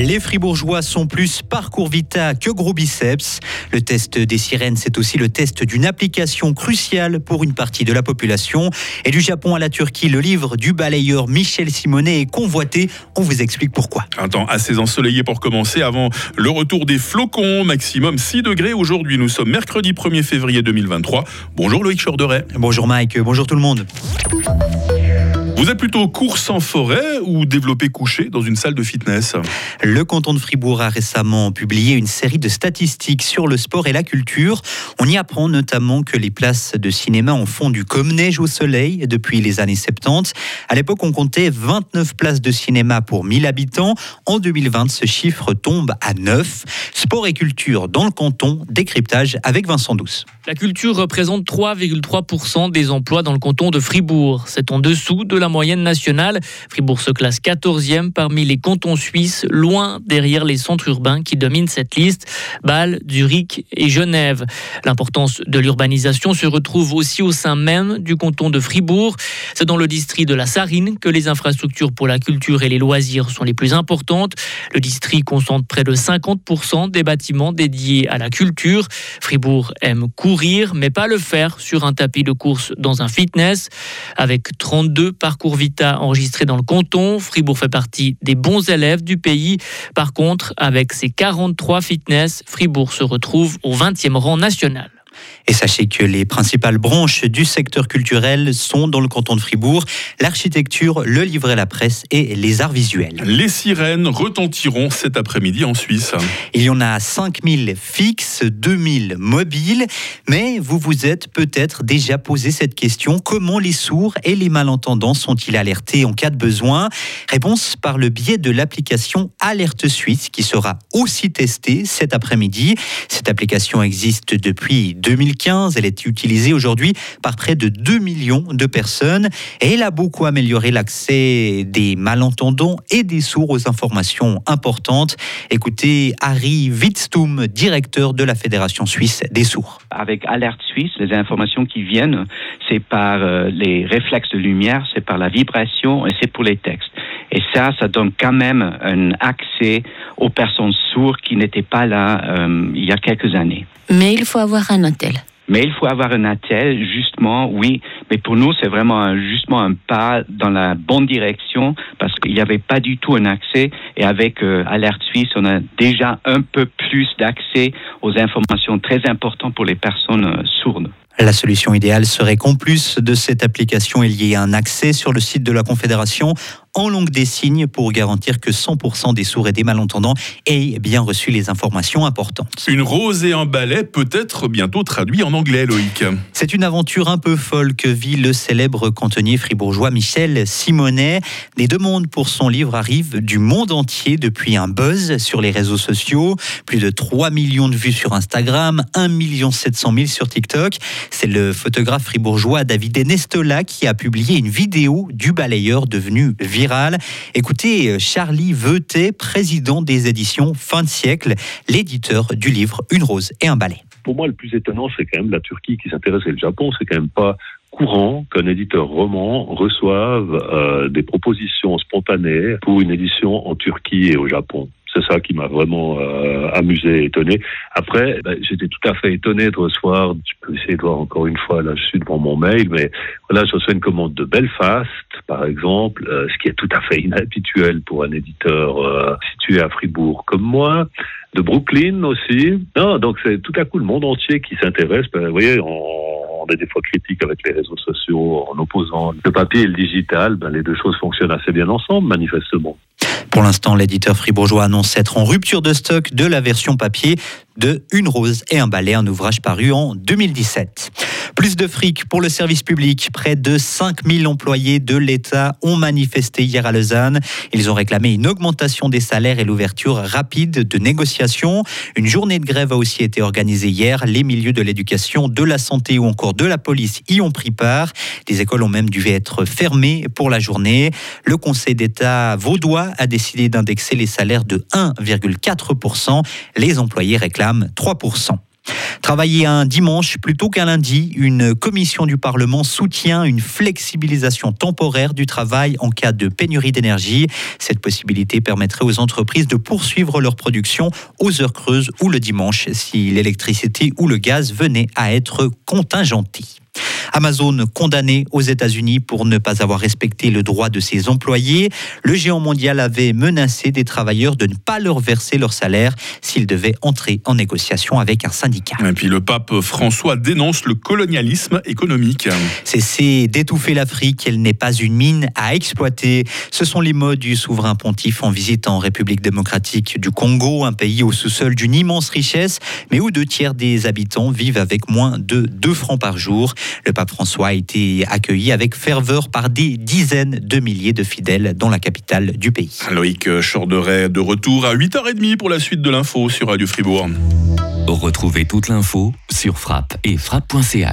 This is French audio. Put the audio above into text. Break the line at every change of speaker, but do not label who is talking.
Les Fribourgeois sont plus parcours vita que gros biceps. Le test des sirènes, c'est aussi le test d'une application cruciale pour une partie de la population. Et du Japon à la Turquie, le livre du balayeur Michel Simonet est convoité. On vous explique pourquoi.
Un temps assez ensoleillé pour commencer avant le retour des flocons, maximum 6 degrés. Aujourd'hui, nous sommes mercredi 1er février 2023. Bonjour Loïc Chorderet.
Bonjour Mike, bonjour tout le monde.
Vous êtes plutôt course en forêt ou développé couché dans une salle de fitness
Le canton de Fribourg a récemment publié une série de statistiques sur le sport et la culture. On y apprend notamment que les places de cinéma en font du comme neige au soleil depuis les années 70. À l'époque, on comptait 29 places de cinéma pour 1000 habitants. En 2020, ce chiffre tombe à 9. Sport et culture dans le canton, décryptage avec Vincent Douce.
La culture représente 3,3% des emplois dans le canton de Fribourg. C'est en dessous de la moyenne nationale. Fribourg se classe 14e parmi les cantons suisses, loin derrière les centres urbains qui dominent cette liste, Bâle, Zurich et Genève. L'importance de l'urbanisation se retrouve aussi au sein même du canton de Fribourg. C'est dans le district de la Sarine que les infrastructures pour la culture et les loisirs sont les plus importantes. Le district concentre près de 50% des bâtiments dédiés à la culture. Fribourg aime courir, mais pas le faire sur un tapis de course dans un fitness. Avec 32 parcours parcours Vita enregistré dans le canton. Fribourg fait partie des bons élèves du pays. Par contre, avec ses 43 fitness, Fribourg se retrouve au 20e rang national.
Et sachez que les principales branches du secteur culturel sont dans le canton de Fribourg, l'architecture, le livret la presse et les arts visuels.
Les sirènes retentiront cet après-midi en Suisse.
Il y en a 5000 fixes, 2000 mobiles, mais vous vous êtes peut-être déjà posé cette question, comment les sourds et les malentendants sont-ils alertés en cas de besoin? Réponse par le biais de l'application Alerte Suisse qui sera aussi testée cet après-midi. Cette application existe depuis 2015. Elle est utilisée aujourd'hui par près de 2 millions de personnes et elle a beaucoup amélioré l'accès des malentendants et des sourds aux informations importantes. Écoutez Harry Wittstum, directeur de la Fédération suisse des sourds.
Avec Alerte Suisse, les informations qui viennent, c'est par euh, les réflexes de lumière, c'est par la vibration et c'est pour les textes. Et ça, ça donne quand même un accès aux personnes sourdes qui n'étaient pas là euh, il y a quelques années.
Mais il faut avoir un attel.
Mais il faut avoir un attel, justement, oui. Mais pour nous, c'est vraiment un, justement un pas dans la bonne direction parce qu'il n'y avait pas du tout un accès. Et avec euh, Alerte Suisse, on a déjà un peu plus d'accès aux informations très importantes pour les personnes euh, sourdes.
La solution idéale serait qu'en plus de cette application, il y ait un accès sur le site de la Confédération en langue des signes pour garantir que 100% des sourds et des malentendants aient bien reçu les informations importantes.
Une rose et un balai peut être bientôt traduit en anglais, Loïc.
C'est une aventure un peu folle que vit le célèbre cantonnier fribourgeois Michel Simonet. Les demandes pour son livre arrivent du monde entier depuis un buzz sur les réseaux sociaux. Plus de 3 millions de vues sur Instagram, 1 700 000 sur TikTok. C'est le photographe fribourgeois David Nestola qui a publié une vidéo du balayeur devenu viral Écoutez euh, Charlie Veutet, président des éditions Fin de siècle, l'éditeur du livre Une rose et un balai.
Pour moi, le plus étonnant, c'est quand même la Turquie qui s'intéresse et le Japon. C'est quand même pas courant qu'un éditeur roman reçoive euh, des propositions spontanées pour une édition en Turquie et au Japon. C'est ça qui m'a vraiment euh, amusé, étonné. Après, ben, j'étais tout à fait étonné de recevoir, je peux essayer de voir encore une fois, là je suis devant mon mail, mais voilà, je reçois une commande de Belfast, par exemple, euh, ce qui est tout à fait inhabituel pour un éditeur euh, situé à Fribourg comme moi, de Brooklyn aussi. Donc c'est tout à coup le monde entier qui s'intéresse. Ben, vous voyez, on, des fois critique avec les réseaux sociaux en opposant le papier et le digital. Ben, les deux choses fonctionnent assez bien ensemble, manifestement.
Pour l'instant, l'éditeur fribourgeois annonce être en rupture de stock de la version papier de Une rose et un balai, un ouvrage paru en 2017. Plus de fric pour le service public. Près de 5000 employés de l'État ont manifesté hier à Lausanne. Ils ont réclamé une augmentation des salaires et l'ouverture rapide de négociations. Une journée de grève a aussi été organisée hier. Les milieux de l'éducation, de la santé ou encore de la police y ont pris part. Des écoles ont même dû être fermées pour la journée. Le Conseil d'État vaudois a décidé d'indexer les salaires de 1,4%. Les employés réclament 3%. Travailler un dimanche plutôt qu'un lundi, une commission du Parlement soutient une flexibilisation temporaire du travail en cas de pénurie d'énergie. Cette possibilité permettrait aux entreprises de poursuivre leur production aux heures creuses ou le dimanche si l'électricité ou le gaz venaient à être contingentés. Amazon condamné aux États-Unis pour ne pas avoir respecté le droit de ses employés. Le géant mondial avait menacé des travailleurs de ne pas leur verser leur salaire s'ils devaient entrer en négociation avec un syndicat.
Et puis le pape François dénonce le colonialisme économique.
Cessez d'étouffer l'Afrique, elle n'est pas une mine à exploiter. Ce sont les mots du souverain pontife en visite en République démocratique du Congo, un pays au sous-sol d'une immense richesse, mais où deux tiers des habitants vivent avec moins de 2 francs par jour. Le pape François a été accueilli avec ferveur par des dizaines de milliers de fidèles dans la capitale du pays.
Loïc Chorderet de retour à 8h30 pour la suite de l'info sur Radio Fribourg.
Retrouvez toute l'info sur frappe et frappe.ch.